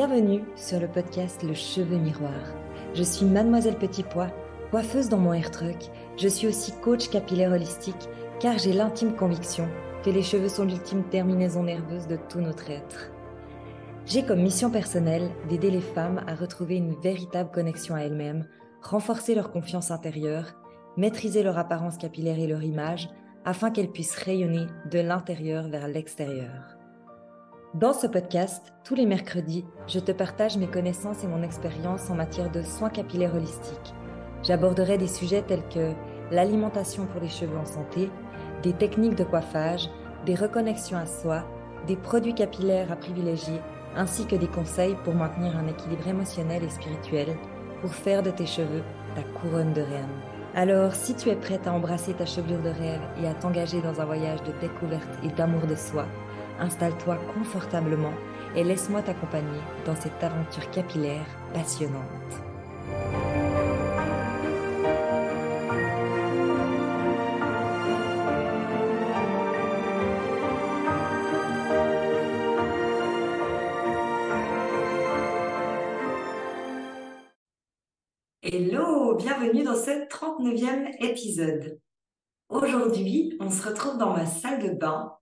Bienvenue sur le podcast Le Cheveu Miroir. Je suis Mademoiselle Petit Pois, coiffeuse dans mon hair truck. Je suis aussi coach capillaire holistique car j'ai l'intime conviction que les cheveux sont l'ultime terminaison nerveuse de tout notre être. J'ai comme mission personnelle d'aider les femmes à retrouver une véritable connexion à elles-mêmes, renforcer leur confiance intérieure, maîtriser leur apparence capillaire et leur image afin qu'elles puissent rayonner de l'intérieur vers l'extérieur. Dans ce podcast, tous les mercredis, je te partage mes connaissances et mon expérience en matière de soins capillaires holistiques. J'aborderai des sujets tels que l'alimentation pour les cheveux en santé, des techniques de coiffage, des reconnexions à soi, des produits capillaires à privilégier, ainsi que des conseils pour maintenir un équilibre émotionnel et spirituel, pour faire de tes cheveux ta couronne de reine. Alors, si tu es prête à embrasser ta chevelure de rêve et à t'engager dans un voyage de découverte et d'amour de soi, installe-toi confortablement et laisse-moi t'accompagner dans cette aventure capillaire passionnante. Hello, bienvenue dans ce 39e épisode. Aujourd'hui, on se retrouve dans ma salle de bain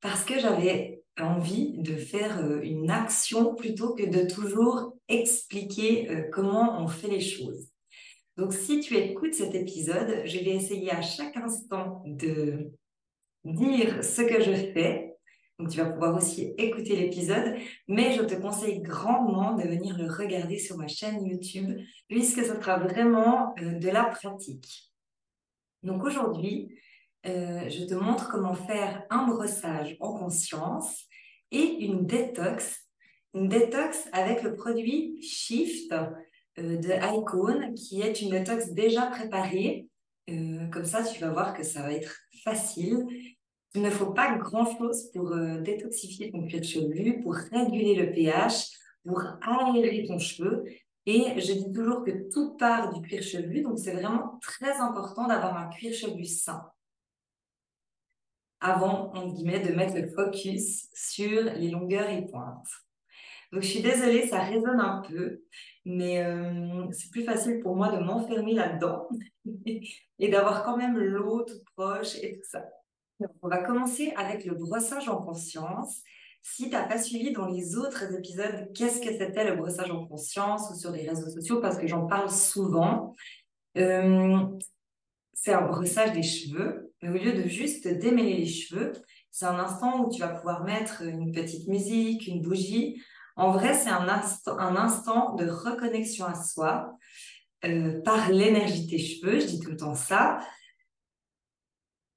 parce que j'avais envie de faire euh, une action plutôt que de toujours expliquer euh, comment on fait les choses. Donc, si tu écoutes cet épisode, je vais essayer à chaque instant de dire ce que je fais. Donc, tu vas pouvoir aussi écouter l'épisode, mais je te conseille grandement de venir le regarder sur ma chaîne YouTube, puisque ce sera vraiment euh, de la pratique. Donc, aujourd'hui, euh, je te montre comment faire un brossage en conscience et une détox. Une détox avec le produit Shift euh, de Icon, qui est une détox déjà préparée. Euh, comme ça, tu vas voir que ça va être facile. Il ne faut pas grand-chose pour détoxifier ton cuir chevelu, pour réguler le pH, pour aérer ton cheveu. Et je dis toujours que tout part du cuir chevelu, donc c'est vraiment très important d'avoir un cuir chevelu sain avant, on guillemets, de mettre le focus sur les longueurs et pointes. Donc, je suis désolée, ça résonne un peu, mais euh, c'est plus facile pour moi de m'enfermer là-dedans et d'avoir quand même l'eau toute proche et tout ça. on va commencer avec le brossage en conscience. Si tu n'as pas suivi dans les autres épisodes, qu'est-ce que c'était le brossage en conscience ou sur les réseaux sociaux, parce que j'en parle souvent, euh, c'est un brossage des cheveux mais au lieu de juste démêler les cheveux, c'est un instant où tu vas pouvoir mettre une petite musique, une bougie. En vrai, c'est un, instant, de reconnexion à soi euh, par l'énergie de tes cheveux. Je dis tout le temps ça.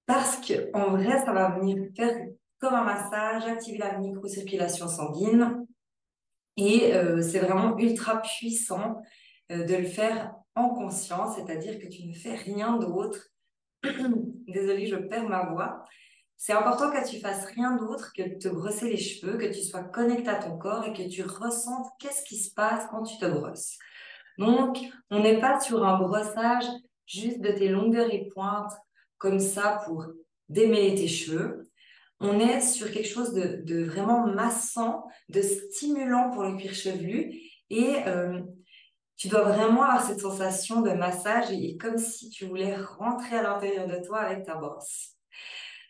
Parce qu'en vrai, ça va venir faire comme un massage, activer la microcirculation sanguine. Et euh, c'est vraiment ultra puissant euh, de le faire en conscience, c'est-à-dire que tu ne fais rien d'autre désolée, je perds ma voix. C'est important que tu fasses rien d'autre que de te brosser les cheveux, que tu sois connecté à ton corps et que tu ressentes qu'est-ce qui se passe quand tu te brosses. Donc, on n'est pas sur un brossage juste de tes longueurs et pointes comme ça pour démêler tes cheveux. On est sur quelque chose de, vraiment massant, de stimulant pour le cuir chevelu et euh, tu dois vraiment avoir cette sensation de massage et, comme si tu voulais rentrer à l'intérieur de toi avec ta brosse.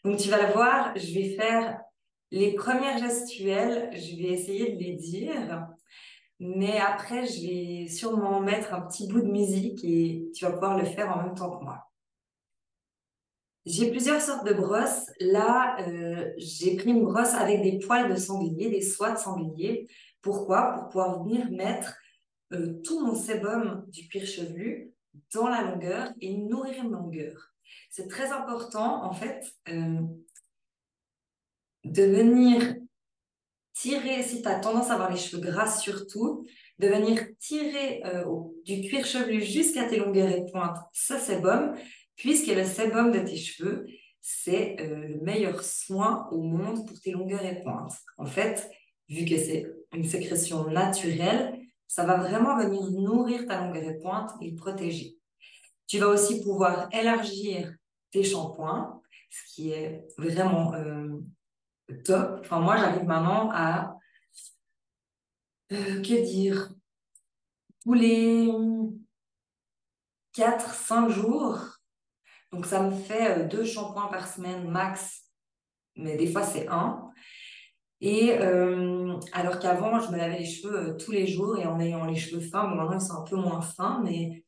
Donc tu vas le voir, je vais faire les premières gestuelles, je vais essayer de les dire, mais après je vais sûrement mettre un petit bout de musique et tu vas pouvoir le faire en même temps que moi. J'ai plusieurs sortes de brosses. Là, euh, j'ai pris une brosse avec des poils de sanglier, des soies de sanglier. Pourquoi? Pour pouvoir venir mettre euh, tout mon sébum du cuir chevelu dans la longueur et nourrir ma longueur. C'est très important, en fait, euh, de venir tirer, si tu as tendance à avoir les cheveux gras surtout, de venir tirer euh, du cuir chevelu jusqu'à tes longueurs et pointes ce sébum, puisque le sébum de tes cheveux, c'est le meilleur soin au monde pour tes longueurs et pointes. En fait, vu que c'est une sécrétion naturelle, ça va vraiment venir nourrir ta longueur et pointe et le protéger. Tu vas aussi pouvoir élargir tes shampoings, ce qui est vraiment euh, top. Enfin, moi, j'arrive maintenant à euh, que dire? Tous les 4-5 jours. Donc, ça me fait euh, deux shampoings par semaine max, mais des fois, c'est un. Et euh, alors qu'avant, je me lavais les cheveux tous les jours et en ayant les cheveux fins, bon, maintenant ils sont un peu moins fins, mais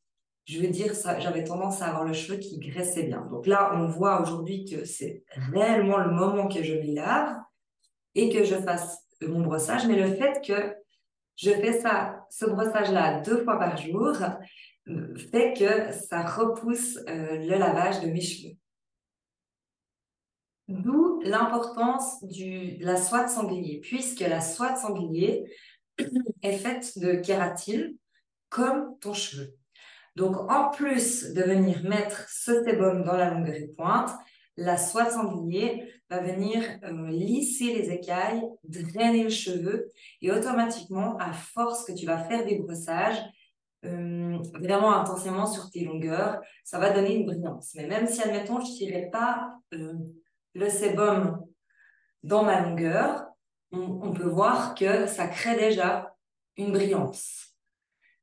je veux dire, j'avais tendance à avoir le cheveu qui graissait bien. Donc là, on voit aujourd'hui que c'est réellement le moment que je me lave et que je fasse mon brossage. Mais le fait que je fais ça, ce brossage-là deux fois par jour euh, fait que ça repousse euh, le lavage de mes cheveux. D'où l'importance de la soie de sanglier, puisque la soie de sanglier est faite de kératine comme ton cheveu. Donc, en plus de venir mettre ce sébum dans la longueur et pointe, la soie de sanglier va venir euh, lisser les écailles, drainer le cheveu et automatiquement, à force que tu vas faire des brossages, euh, vraiment intensément sur tes longueurs, ça va donner une brillance. Mais même si, admettons, je ne tirais pas euh, le sébum dans ma longueur, on, peut voir que ça crée déjà une brillance.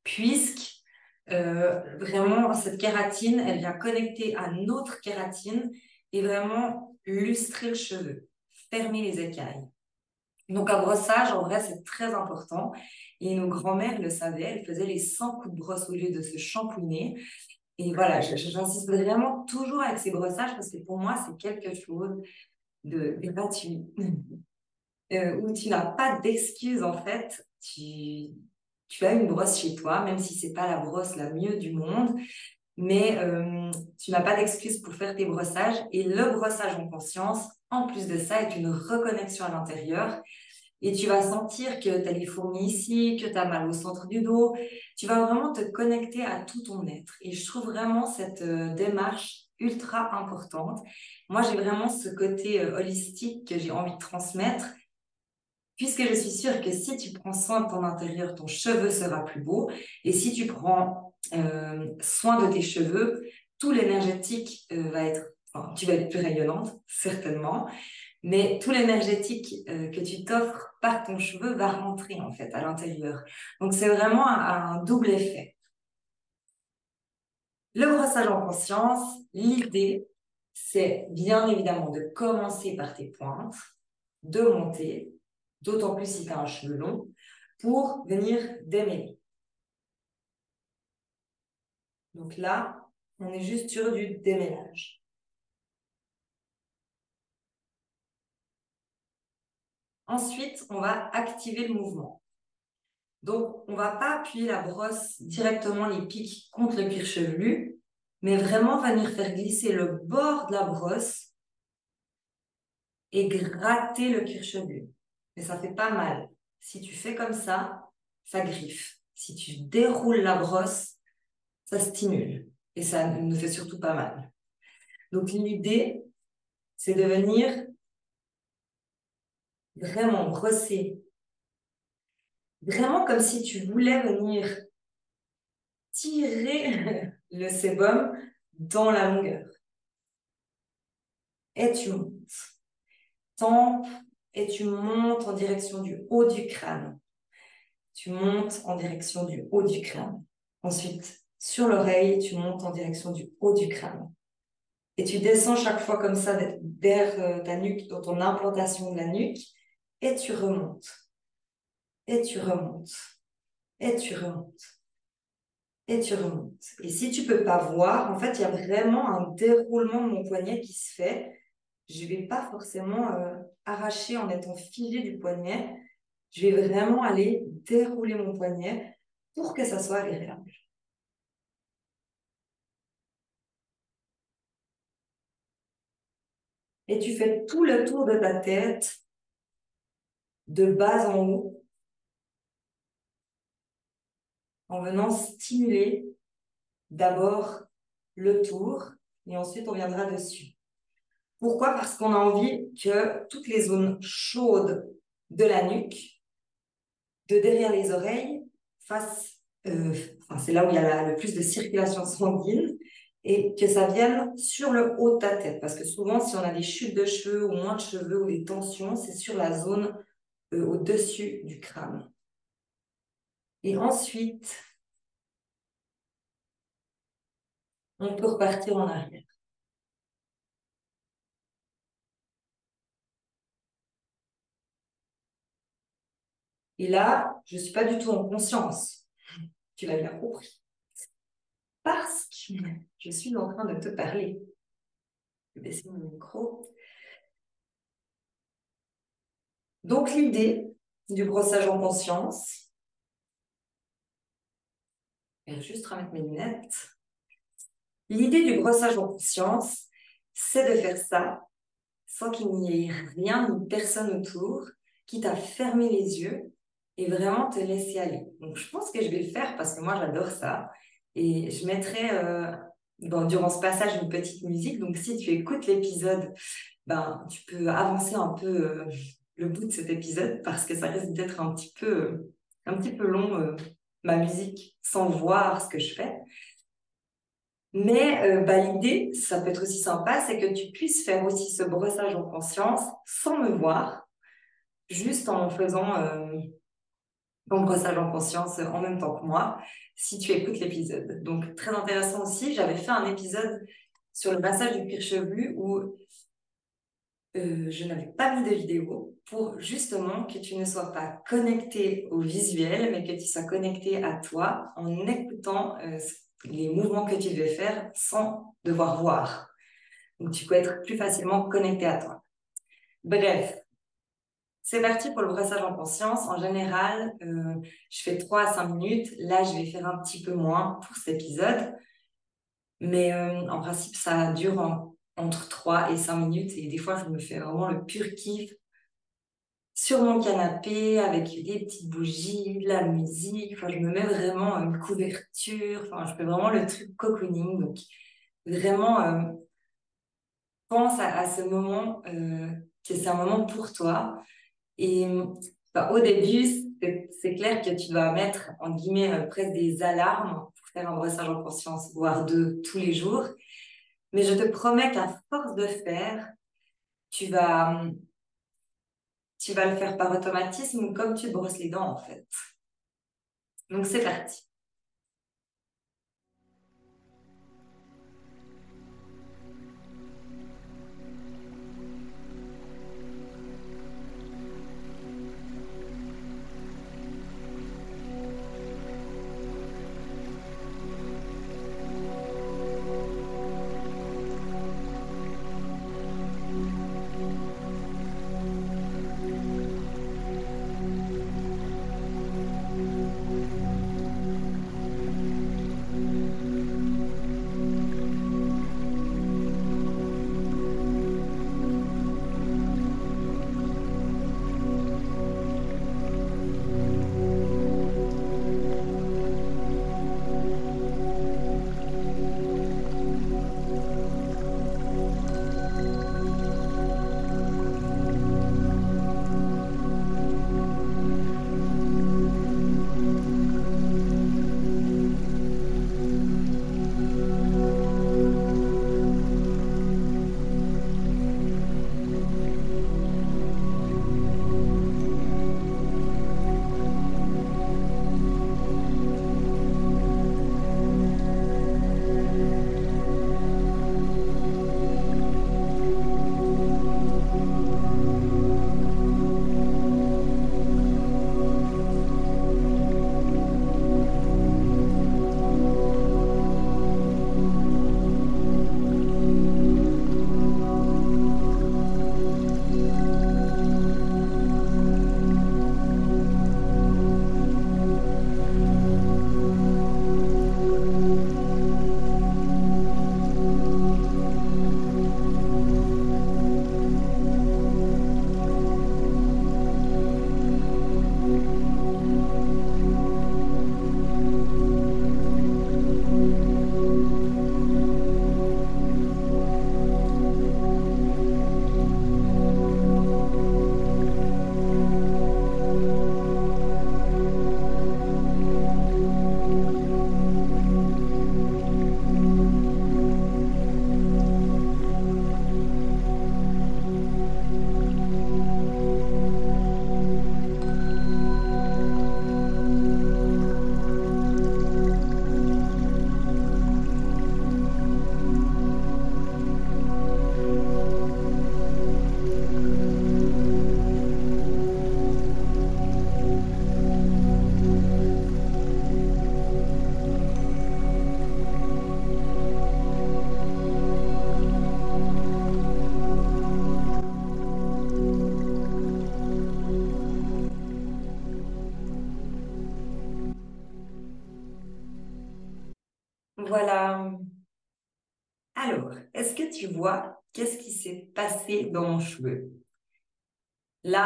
Puisque euh, vraiment, cette kératine, elle vient connecter à notre kératine et vraiment lustrer le cheveu, fermer les écailles. Donc, un brossage, en vrai, c'est très important. Et nos grands-mères le savaient, elles faisaient les 100 coups de brosse au lieu de se shampouiner. Et voilà, j'insiste vraiment toujours avec ces brossages parce que pour moi, c'est quelque chose de gratuit. euh, où tu n'as pas d'excuses, en fait. Tu, tu as une brosse chez toi, même si c'est pas la brosse la mieux du monde, mais euh, tu n'as pas d'excuse pour faire tes brossages. Et le brossage en conscience, en plus de ça, est une reconnexion à l'intérieur. Et tu vas sentir que tu as les fourmis ici, que tu as mal au centre du dos. Tu vas vraiment te connecter à tout ton être. Et je trouve vraiment cette euh, démarche ultra importante. Moi, j'ai vraiment ce côté euh, holistique que j'ai envie de transmettre puisque je suis sûre que si tu prends soin de ton intérieur, ton cheveu sera plus beau. Et si tu prends euh, soin de tes cheveux, tout l'énergétique va être, tu vas être plus rayonnante, certainement, mais tout l'énergétique que tu t'offres par ton cheveu va rentrer en fait à l'intérieur. Donc c'est vraiment un, un double effet. Le brossage en conscience, l'idée, c'est bien évidemment de commencer par tes pointes, de monter, d'autant plus si tu as un cheveu long, pour venir démêler. Donc là, on est juste sur du démêlage. Ensuite, on va activer le mouvement. Donc, on va pas appuyer la brosse directement les pics contre le cuir chevelu, mais vraiment venir faire glisser le bord de la brosse et gratter le cuir chevelu mais ça fait pas mal. Si tu fais comme ça, ça griffe. Si tu déroules la brosse, ça stimule et ça ne fait surtout pas mal. Donc l'idée, c'est de venir vraiment brosser, vraiment comme si tu voulais venir tirer le sébum dans la longueur. Et tu montes. Tempe, et tu montes en direction du haut du crâne. Tu montes en direction du haut du crâne. Ensuite, sur l'oreille, tu montes en direction du haut du crâne. Et tu descends chaque fois comme ça vers euh, ta nuque, dans ton implantation de la nuque, et tu remontes. Et tu remontes. Et tu remontes. Et tu remontes. Et si tu peux pas voir, en fait, il y a vraiment un déroulement de mon poignet qui se fait je vais pas forcément euh, arracher en étant figé du poignet. Je vais vraiment aller dérouler mon poignet pour que ça soit agréable. Et tu fais tout le tour de ta tête, de bas en haut, en venant stimuler d'abord le tour et ensuite on viendra dessus. Pourquoi? Parce qu'on a envie que toutes les zones chaudes de la nuque, de derrière les oreilles, fassent, euh, enfin, c'est là où il y a le plus de circulation sanguine, et que ça vienne sur le haut de ta tête. Parce que souvent, si on a des chutes de cheveux ou moins de cheveux ou des tensions, c'est sur la zone euh, au-dessus du crâne. Et ensuite, on peut repartir en arrière. Et là, je ne suis pas du tout en conscience. Tu l'as bien compris. Parce que je suis en train de te parler. Je vais baisser mon micro. Donc l'idée du brossage en conscience, je vais juste remettre mes lunettes. L'idée du brossage en conscience, c'est de faire ça sans qu'il n'y ait rien ni personne autour, qui t'a fermé les yeux et vraiment te laisser aller. Donc, je pense que je vais le faire parce que moi, j'adore ça. Et je mettrai euh, durant ce passage une petite musique. Donc, si tu écoutes l'épisode, ben, tu peux avancer un peu euh, le bout de cet épisode parce que ça risque d'être un petit peu, un petit peu long, euh, ma musique, sans voir ce que je fais. Mais bah, l'idée, ça peut être aussi sympa, c'est que tu puisses faire aussi ce brossage en conscience sans me voir, juste en faisant ton brossage en conscience en même temps que moi, si tu écoutes l'épisode. Donc, très intéressant aussi, j'avais fait un épisode sur le massage du cuir chevelu où euh, je n'avais pas mis de vidéo pour justement que tu ne sois pas connecté au visuel, mais que tu sois connecté à toi en écoutant euh, les mouvements que tu devais faire sans devoir voir. Donc, tu peux être plus facilement connecté à toi. Bref, c'est parti pour le brossage en conscience. En général, euh, je fais 3 à 5 minutes. Là, je vais faire un petit peu moins pour cet épisode. Mais en principe, ça dure entre 3 et 5 minutes. Et des fois, je me fais vraiment le pur kiff sur mon canapé avec des petites bougies, de la musique. Enfin, je me mets vraiment une couverture. Enfin, je fais vraiment le truc cocooning. Donc, vraiment, euh, pense à, ce moment que c'est un moment pour toi. Et au début, c'est clair que tu dois mettre, en guillemets, euh, presque des alarmes pour faire un brossage en conscience, voire deux tous les jours. Mais je te promets qu'à force de faire, tu vas, tu vas le faire par automatisme comme tu brosses les dents, en fait. Donc, c'est parti.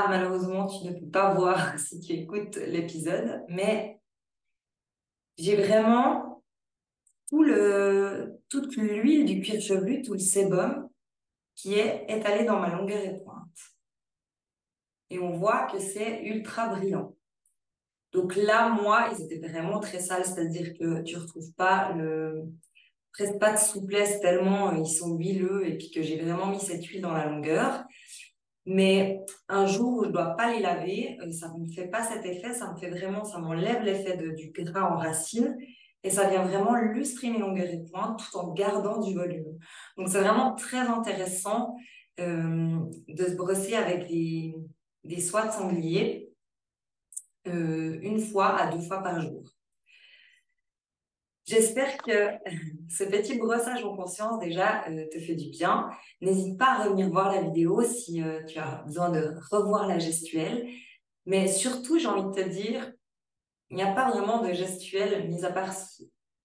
Malheureusement, tu ne peux pas voir si tu écoutes l'épisode, mais j'ai vraiment tout le, toute l'huile du cuir chevelu, tout le sébum qui est étalé dans ma longueur et pointe. Et on voit que c'est ultra brillant. Donc là, moi, ils étaient vraiment très sales, c'est-à-dire que tu retrouves pas le, presque pas de souplesse tellement ils sont huileux et puis que j'ai vraiment mis cette huile dans la longueur. Mais un jour où je dois pas les laver, euh, ça me fait pas cet effet, ça me fait vraiment, ça m'enlève l'effet du gras en racine et ça vient vraiment lustrer mes longueurs et pointes tout en gardant du volume. Donc c'est vraiment très intéressant euh, de se brosser avec des, des soies de sanglier euh, une fois à deux fois par jour. J'espère que ce petit brossage en conscience déjà euh, te fait du bien. N'hésite pas à revenir voir la vidéo si euh, tu as besoin de revoir la gestuelle. Mais surtout, j'ai envie de te dire, il n'y a pas vraiment de gestuelle, mis à part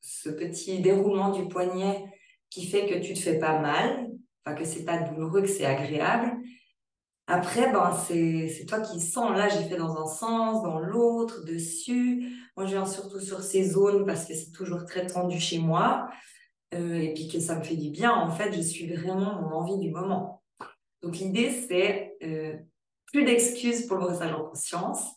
ce, petit déroulement du poignet qui fait que tu te fais pas mal, enfin que c'est pas douloureux, que c'est agréable. Après, ben, c'est toi qui sens. Là, j'ai fait dans un sens, dans l'autre, dessus. Moi, je viens surtout sur ces zones parce que c'est toujours très tendu chez moi. Euh, et puis que ça me fait du bien. En fait, je suis vraiment mon envie du moment. Donc, l'idée, c'est euh, plus d'excuses pour le brossage en conscience.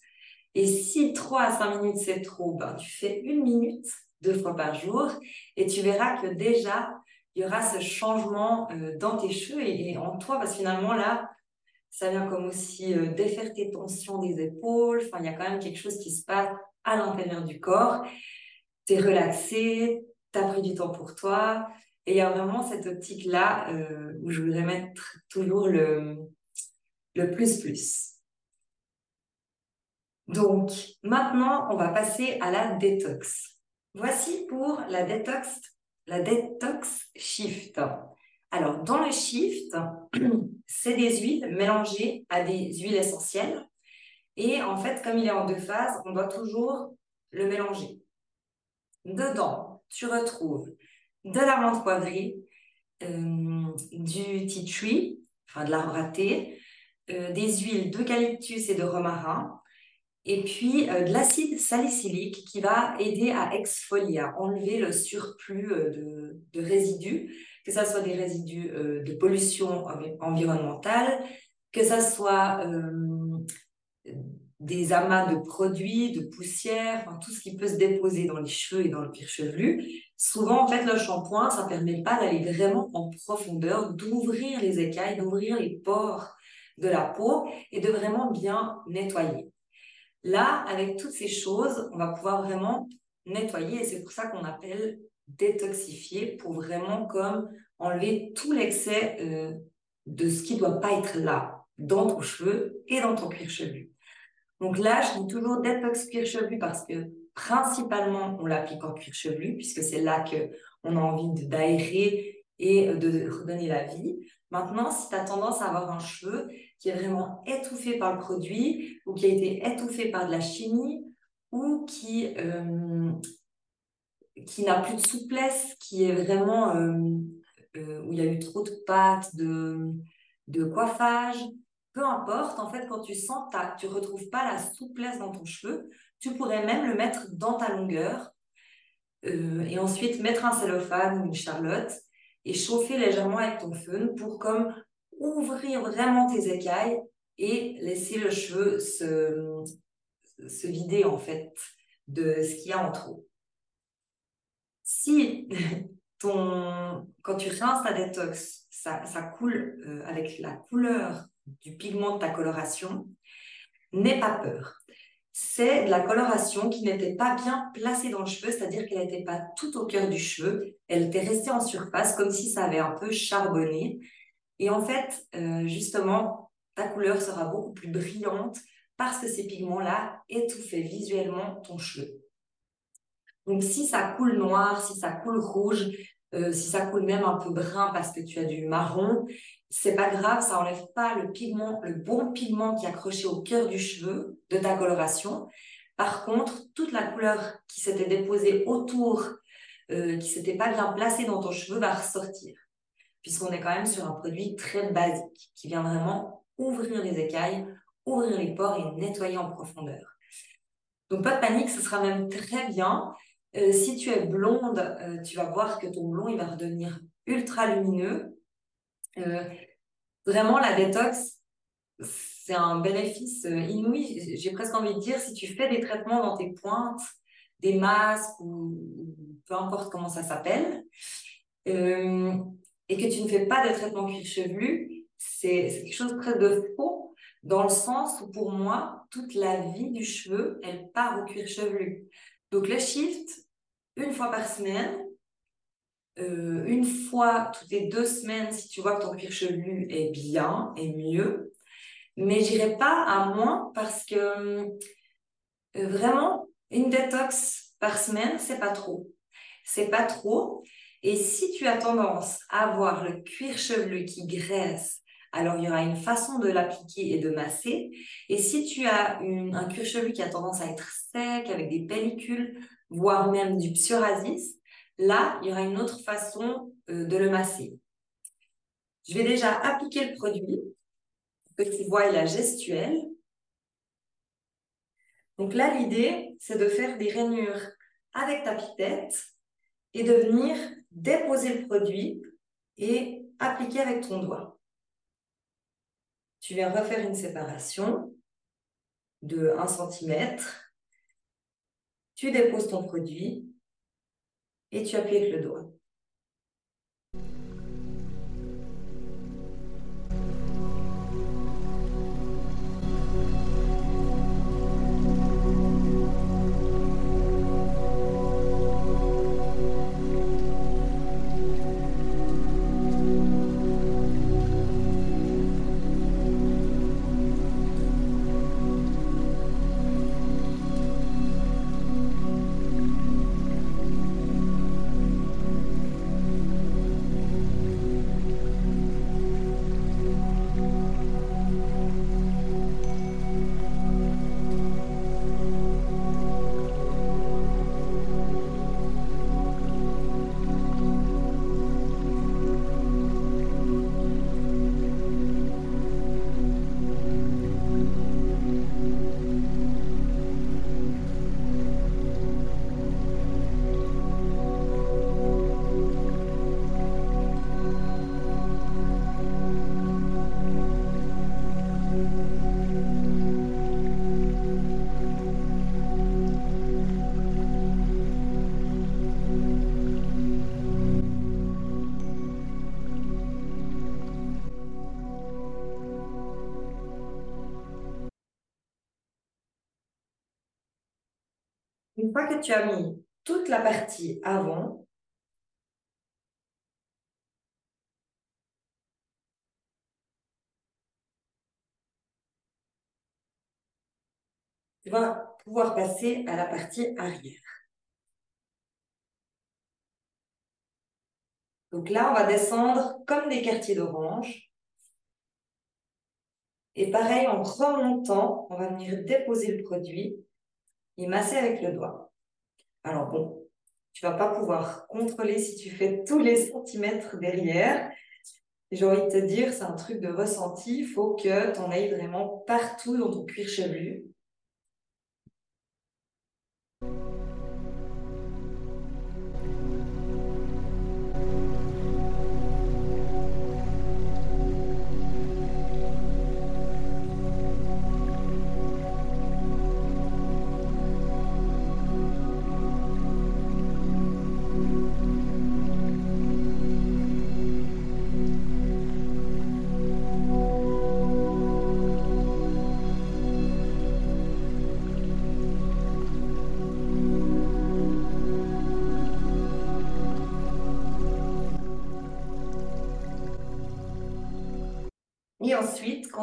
Et si 3 à 5 minutes, c'est trop, ben, tu fais une minute deux fois par jour et tu verras que déjà, il y aura ce changement euh, dans tes cheveux et, et en toi parce que finalement, là, ça vient comme aussi euh, défaire tes tensions des épaules. Enfin, il y a quand même quelque chose qui se passe à l'intérieur du corps. Tu es relaxé, tu as pris du temps pour toi. Et il y a vraiment cette optique-là euh, où je voudrais mettre toujours le, le plus plus. Donc, maintenant, on va passer à la détox. Voici pour la détox, la détox shift. Alors, dans le shift, c'est des huiles mélangées à des huiles essentielles. Et en fait, comme il est en deux phases, on doit toujours le mélanger. Dedans, tu retrouves de la menthe poivrée, euh, du tea tree, enfin de l'arbre euh, des huiles d'eucalyptus et de romarin, et puis euh, de l'acide salicylique qui va aider à exfolier, à enlever le surplus de résidus que ce soit des résidus euh, de pollution environnementale, que ce soit euh, des amas de produits, de poussière, tout ce qui peut se déposer dans les cheveux et dans le cuir chevelu. Souvent, en fait, le shampoing, ça ne permet pas d'aller vraiment en profondeur, d'ouvrir les écailles, d'ouvrir les pores de la peau et de vraiment bien nettoyer. Là, avec toutes ces choses, on va pouvoir vraiment nettoyer et c'est pour ça qu'on appelle détoxifier pour vraiment comme enlever tout l'excès euh, de ce qui ne doit pas être là dans ton cheveu et dans ton cuir chevelu. Donc là, je dis toujours détox cuir chevelu parce que principalement, on l'applique en cuir chevelu puisque c'est là qu'on a envie d'aérer et de redonner la vie. Maintenant, si tu as tendance à avoir un cheveu qui est vraiment étouffé par le produit ou qui a été étouffé par de la chimie ou qui euh, qui n'a plus de souplesse, qui est vraiment euh, euh, où il y a eu trop de pâtes, de, coiffage, peu importe, en fait, quand tu sens que tu retrouves pas la souplesse dans ton cheveu, tu pourrais même le mettre dans ta longueur euh, et ensuite mettre un cellophane ou une charlotte et chauffer légèrement avec ton fun pour comme ouvrir vraiment tes écailles et laisser le cheveu se, se vider en fait de ce qu'il y a en trop si ton, quand tu rinces ta détox, ça, ça coule euh, avec la couleur du pigment de ta coloration, n'aie pas peur. C'est de la coloration qui n'était pas bien placée dans le cheveu, c'est-à-dire qu'elle n'était pas tout au cœur du cheveu, elle était restée en surface comme si ça avait un peu charbonné. Et en fait, euh, justement, ta couleur sera beaucoup plus brillante parce que ces pigments-là étouffaient visuellement ton cheveu. Donc, si ça coule noir, si ça coule rouge, euh, si ça coule même un peu brun parce que tu as du marron, c'est pas grave, ça enlève pas le pigment, le bon pigment qui est accroché au cœur du cheveu de ta coloration. Par contre, toute la couleur qui s'était déposée autour euh, qui s'était pas bien placé dans ton cheveu va ressortir. Puisqu'on est quand même sur un produit très basique qui vient vraiment ouvrir les écailles, ouvrir les pores et nettoyer en profondeur. Donc pas de panique, ce sera même très bien. Euh, si tu es blonde, euh, tu vas voir que ton blond il va redevenir ultra lumineux. vraiment la détox, c'est un bénéfice inouï. J'ai presque envie de dire, si tu fais des traitements dans tes pointes, des masques ou, peu importe comment ça s'appelle, euh, et que tu ne fais pas de traitement cuir chevelu, c'est quelque chose de de faux dans le sens où pour moi, toute la vie du cheveu, elle part au cuir chevelu. Donc le shift, une fois par semaine, euh, une fois toutes les deux semaines si tu vois que ton cuir chevelu est bien et mieux. Mais j'irai pas à moins parce que euh, vraiment, une détox par semaine, c'est pas trop. C'est pas trop. Et si tu as tendance à avoir le cuir chevelu qui graisse, alors il y aura une façon de l'appliquer et de masser. Et si tu as un cuir chevelu qui a tendance à être sec, avec des pellicules, voire même du psoriasis, là, il y aura une autre façon euh, de le masser. Je vais déjà appliquer le produit que tu vois la gestuelle. Donc là, l'idée, c'est de faire des rainures avec ta pipette et de venir déposer le produit et appliquer avec ton doigt. Tu viens refaire une séparation de 1 cm. Tu déposes ton produit et tu appuies avec le doigt. Une fois que tu as mis toute la partie avant, tu vas pouvoir passer à la partie arrière. Donc là, on va descendre comme des quartiers d'orange. Et pareil, en remontant, on va venir déposer le produit et masser avec le doigt. Alors bon, tu vas pas pouvoir contrôler si tu fais tous les centimètres derrière. J'ai envie de te dire, c'est un truc de ressenti. Il faut que tu en ailles vraiment partout dans ton cuir chevelu.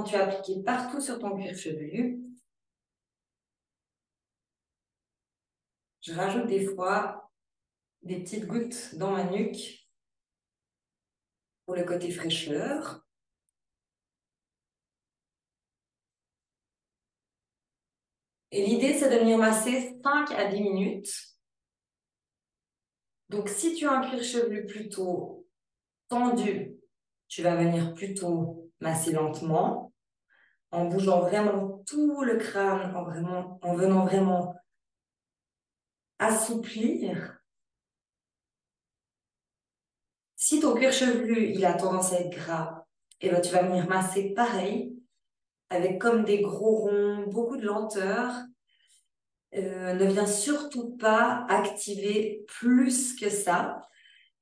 Tu appliqué partout sur ton cuir chevelu, je rajoute des fois des petites gouttes dans ma nuque pour le côté fraîcheur. Et l'idée, c'est de venir masser 5 à 10 minutes. Donc, si tu as un cuir chevelu plutôt tendu, tu vas venir plutôt masser lentement, en bougeant vraiment tout le crâne, en, venant vraiment assouplir. Si ton cuir chevelu, il a tendance à être gras, et eh ben, tu vas venir masser pareil, avec comme des gros ronds, beaucoup de lenteur. Euh, ne viens surtout pas activer plus que ça,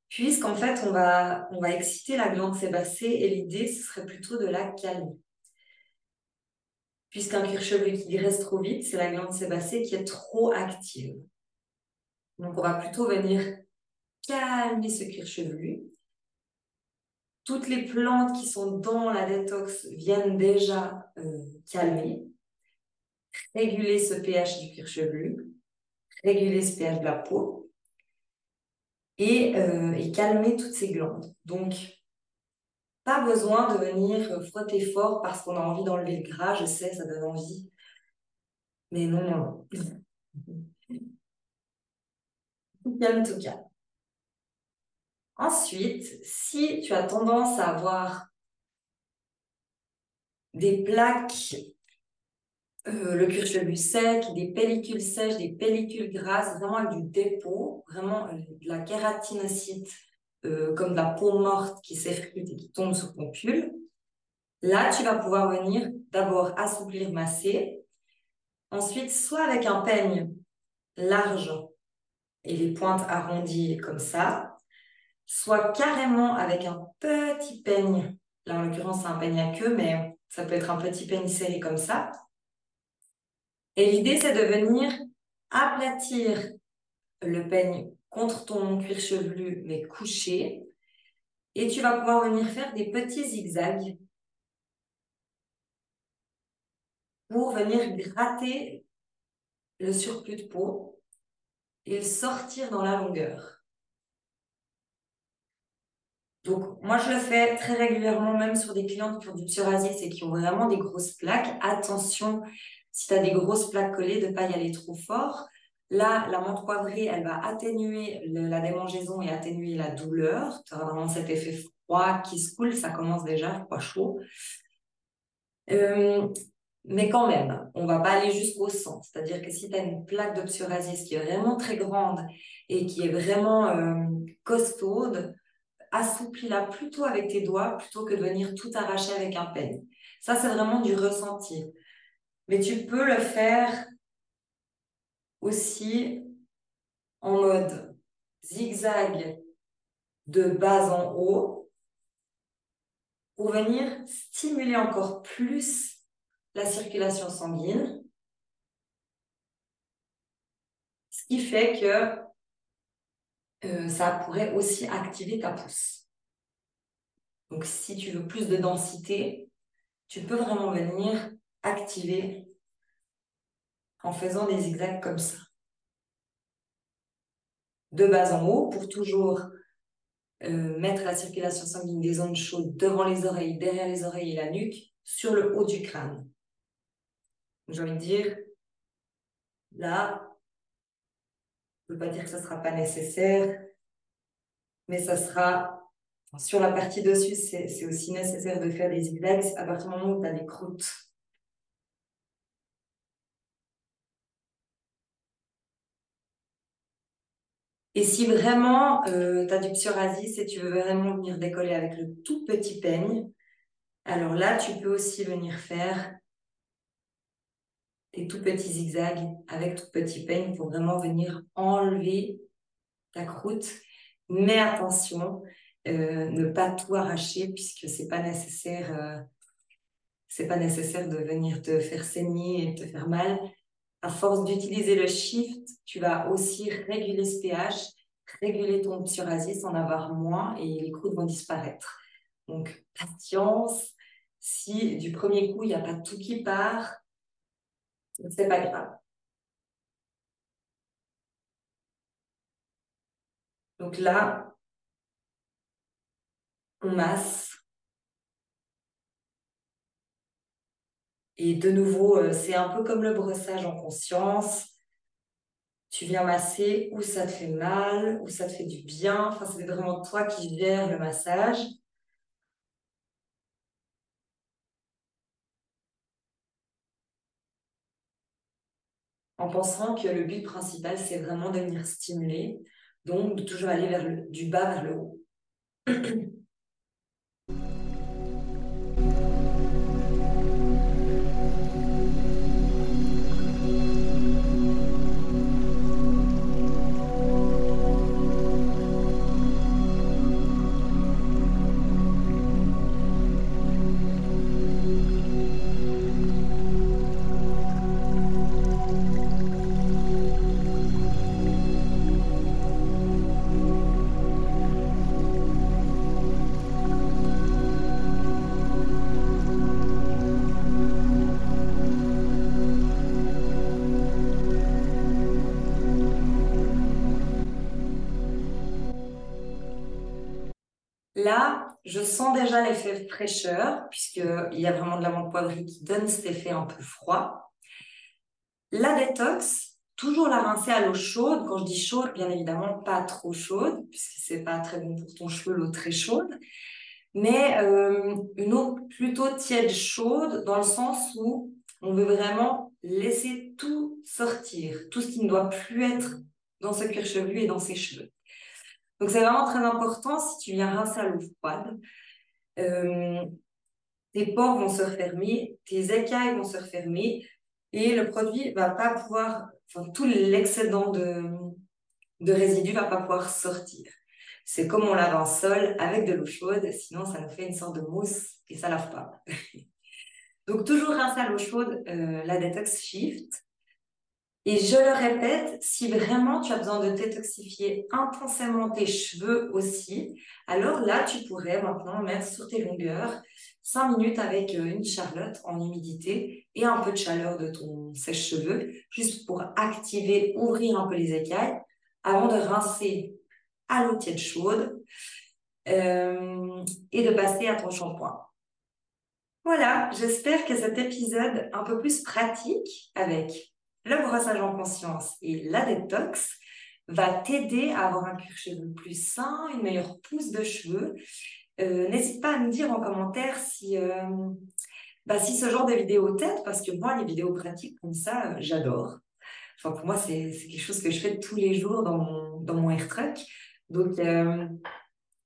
puisqu'en fait, on va, on va exciter la glande sébacée et l'idée, ce serait plutôt de la calmer. Puisqu'un cuir chevelu qui graisse trop vite, c'est la glande sébacée qui est trop active. Donc, on va plutôt venir calmer ce cuir chevelu. Toutes les plantes qui sont dans la détox viennent déjà euh, calmer, réguler ce pH du cuir chevelu, réguler ce pH de la peau et, euh, et calmer toutes ces glandes. Donc, pas besoin de venir frotter fort parce qu'on a envie d'enlever le gras. Je sais, ça donne envie. Mais non, non. Calme tout cas. Ensuite, si tu as tendance à avoir des plaques, euh, le chevelu sec, des pellicules sèches, des pellicules grasses, vraiment avec du dépôt, vraiment euh, de la kératinocyte, euh, comme de la peau morte qui s'effrite et qui tombe sur ton pull, là, tu vas pouvoir venir d'abord assouplir, masser. Ensuite, soit avec un peigne large et les pointes arrondies comme ça, soit carrément avec un petit peigne. Là, en l'occurrence, c'est un peigne à queue, mais ça peut être un petit peigne serré comme ça. Et l'idée, c'est de venir aplatir le peigne contre ton cuir chevelu, mais couché. Et tu vas pouvoir venir faire des petits zigzags pour venir gratter le surplus de peau et le sortir dans la longueur. Donc, moi, je le fais très régulièrement, même sur des clientes qui ont du psoriasis et qui ont vraiment des grosses plaques. Attention, si tu as des grosses plaques collées, de ne pas y aller trop fort. Là, la menthe poivrée, elle va atténuer la démangeaison et atténuer la douleur. Tu as vraiment cet effet froid qui se coule, ça commence déjà, froid chaud. Euh, mais quand même, on va pas aller jusqu'au sang. C'est-à-dire que si tu as une plaque de qui est vraiment très grande et qui est vraiment euh, costaude, assouplis-la plutôt avec tes doigts plutôt que de venir tout arracher avec un peigne. Ça, c'est vraiment du ressenti. Mais tu peux le faire aussi en mode zigzag de bas en haut pour venir stimuler encore plus la circulation sanguine. Ce qui fait que euh, ça pourrait aussi activer ta pousse. Donc, si tu veux plus de densité, tu peux vraiment venir activer en faisant des zigzags comme ça. De bas en haut pour toujours euh, mettre la circulation sanguine des zones chaudes devant les oreilles, derrière les oreilles et la nuque, sur le haut du crâne. J'ai envie de dire, là, je ne veux pas dire que ce ne sera pas nécessaire, mais ça sera, sur la partie dessus, c'est aussi nécessaire de faire des zigzags à partir du moment où tu as des croûtes. Et si vraiment euh, tu as du psoriasis et tu veux vraiment venir décoller avec le tout petit peigne, alors là, tu peux aussi venir faire des tout petits zigzags avec tout petit peigne pour vraiment venir enlever ta croûte. Mais attention, euh, ne pas tout arracher puisque c'est pas nécessaire. Euh, c'est pas nécessaire de venir te faire saigner et te faire mal. À force d'utiliser le shift, tu vas aussi réguler ce pH, réguler ton psoriasis, en avoir moins et les croûtes vont disparaître. Donc, patience. Si du premier coup, il n'y a pas tout qui part, c'est pas grave. Donc là, on masse. Et de nouveau, euh, c'est un peu comme le brossage en conscience. tu viens masser où ça te fait mal, où ça te fait du bien. Enfin, c'est vraiment toi qui gères le massage. En pensant que le but principal, c'est vraiment de venir stimuler, donc de toujours aller vers le, du bas vers le haut. je sens déjà l'effet fraîcheur, puisqu'il y a vraiment de l'amande poivrée qui donne cet effet un peu froid. La détox, toujours la rincer à l'eau chaude. Quand je dis chaude, bien évidemment, pas trop chaude, puisque c'est pas très bon pour ton cheveu, l'eau très chaude. Mais euh, une eau plutôt tiède chaude, dans le sens où on veut vraiment laisser tout sortir, tout ce qui ne doit plus être dans ce cuir chevelu et dans ses cheveux. Donc, c'est vraiment très important si tu viens rincer à l'eau froide. Euh, tes pores vont se refermer, tes écailles vont se refermer et le produit va pas pouvoir, enfin, tout l'excédent de, de résidus va pas pouvoir sortir. C'est comme on lave un sol avec de l'eau chaude, sinon ça nous fait une sorte de mousse et ça lave pas. Donc toujours rincer à l'eau chaude euh, la Detox Shift. Et je le répète, si vraiment tu as besoin de détoxifier intensément tes cheveux aussi, alors là, tu pourrais maintenant mettre sur tes longueurs 5 minutes avec euh, une charlotte en humidité et un peu de chaleur de ton sèche-cheveux, juste pour activer, ouvrir un peu les écailles avant de rincer à l'eau tiède chaude euh, et de passer à ton shampoing. Voilà, j'espère que cet épisode un peu plus pratique avec le brossage en conscience et la détox va t'aider à avoir un cuir chevelu plus sain, une meilleure pousse de cheveux. Euh, n'hésite pas à me dire en commentaire si, euh, bah, si ce genre de vidéo t'aide, parce que moi, les vidéos pratiques comme ça, euh, j'adore. Enfin, pour moi, c'est quelque chose que je fais tous les jours dans mon, dans mon air truck. Donc,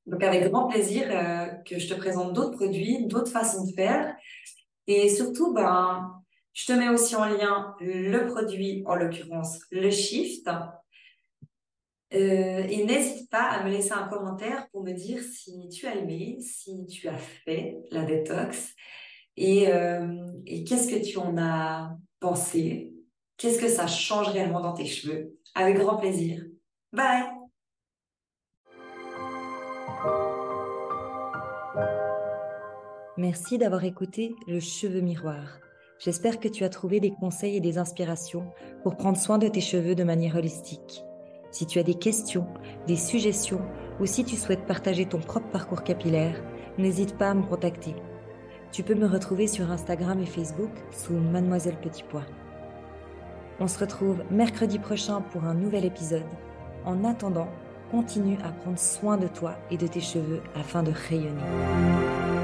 donc, avec grand plaisir que je te présente d'autres produits, d'autres façons de faire. Et surtout, ben, je te mets aussi en lien le produit, en l'occurrence le Shift. Euh, et n'hésite pas à me laisser un commentaire pour me dire si tu as aimé, si tu as fait la détox et, euh, et qu'est-ce que tu en as pensé, qu'est-ce que ça change réellement dans tes cheveux? Avec grand plaisir. Bye Merci d'avoir écouté le cheveu miroir. J'espère que tu as trouvé des conseils et des inspirations pour prendre soin de tes cheveux de manière holistique. Si tu as des questions, des suggestions ou si tu souhaites partager ton propre parcours capillaire, n'hésite pas à me contacter. Tu peux me retrouver sur Instagram et Facebook sous Mademoiselle Petit Pois. On se retrouve mercredi prochain pour un nouvel épisode. En attendant, continue à prendre soin de toi et de tes cheveux afin de rayonner.